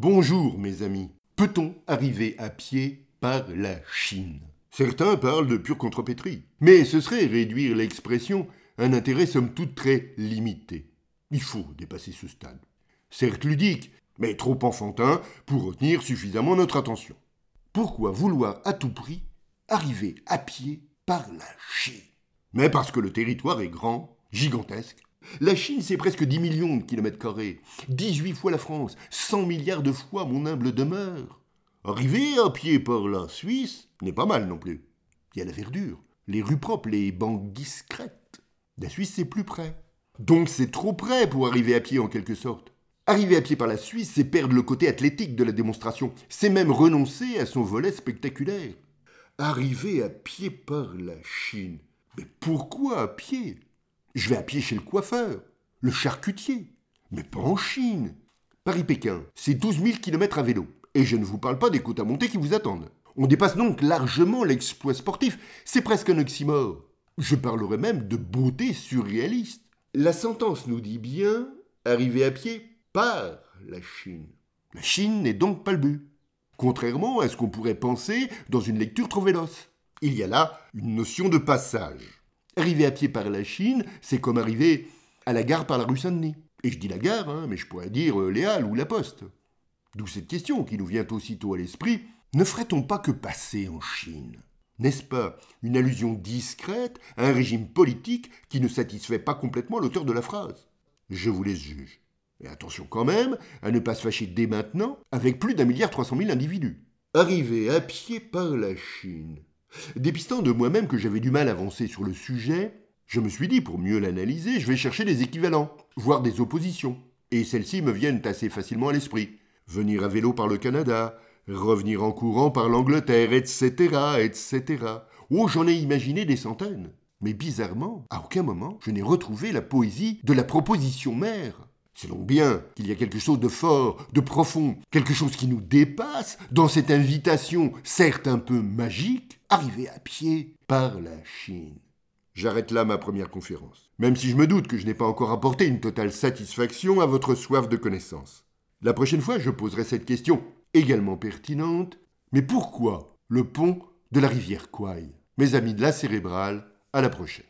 Bonjour mes amis. Peut-on arriver à pied par la Chine? Certains parlent de pure contrepétrie, mais ce serait réduire l'expression un intérêt somme toute très limité. Il faut dépasser ce stade. Certes ludique, mais trop enfantin pour retenir suffisamment notre attention. Pourquoi vouloir à tout prix arriver à pied par la Chine? Mais parce que le territoire est grand, gigantesque, la Chine, c'est presque 10 millions de kilomètres carrés, 18 fois la France, 100 milliards de fois mon humble demeure. Arriver à pied par la Suisse n'est pas mal non plus. Il y a la verdure, les rues propres, les banques discrètes. La Suisse, c'est plus près. Donc c'est trop près pour arriver à pied en quelque sorte. Arriver à pied par la Suisse, c'est perdre le côté athlétique de la démonstration. C'est même renoncer à son volet spectaculaire. Arriver à pied par la Chine. Mais pourquoi à pied? Je vais à pied chez le coiffeur, le charcutier, mais pas en Chine. Paris-Pékin, c'est 12 000 km à vélo. Et je ne vous parle pas des côtes à monter qui vous attendent. On dépasse donc largement l'exploit sportif. C'est presque un oxymore. Je parlerai même de beauté surréaliste. La sentence nous dit bien arriver à pied par la Chine. La Chine n'est donc pas le but. Contrairement à ce qu'on pourrait penser dans une lecture trop véloce. Il y a là une notion de passage. Arriver à pied par la Chine, c'est comme arriver à la gare par la rue Saint-Denis. Et je dis la gare, hein, mais je pourrais dire euh, les Halles ou la Poste. D'où cette question qui nous vient aussitôt à l'esprit. Ne ferait-on pas que passer en Chine? N'est-ce pas une allusion discrète à un régime politique qui ne satisfait pas complètement l'auteur de la phrase? Je vous laisse juge. Et attention quand même à ne pas se fâcher dès maintenant avec plus d'un milliard trois cent mille individus. Arriver à pied par la Chine, Dépistant de moi-même que j'avais du mal à avancer sur le sujet, je me suis dit, pour mieux l'analyser, je vais chercher des équivalents, voire des oppositions. Et celles-ci me viennent assez facilement à l'esprit. Venir à vélo par le Canada, revenir en courant par l'Angleterre, etc., etc. Oh, j'en ai imaginé des centaines. Mais bizarrement, à aucun moment, je n'ai retrouvé la poésie de la proposition mère. C'est donc bien qu'il y a quelque chose de fort, de profond, quelque chose qui nous dépasse dans cette invitation, certes un peu magique, arrivée à pied par la Chine. J'arrête là ma première conférence, même si je me doute que je n'ai pas encore apporté une totale satisfaction à votre soif de connaissance. La prochaine fois, je poserai cette question, également pertinente, mais pourquoi le pont de la rivière Kwai? Mes amis de la cérébrale, à la prochaine.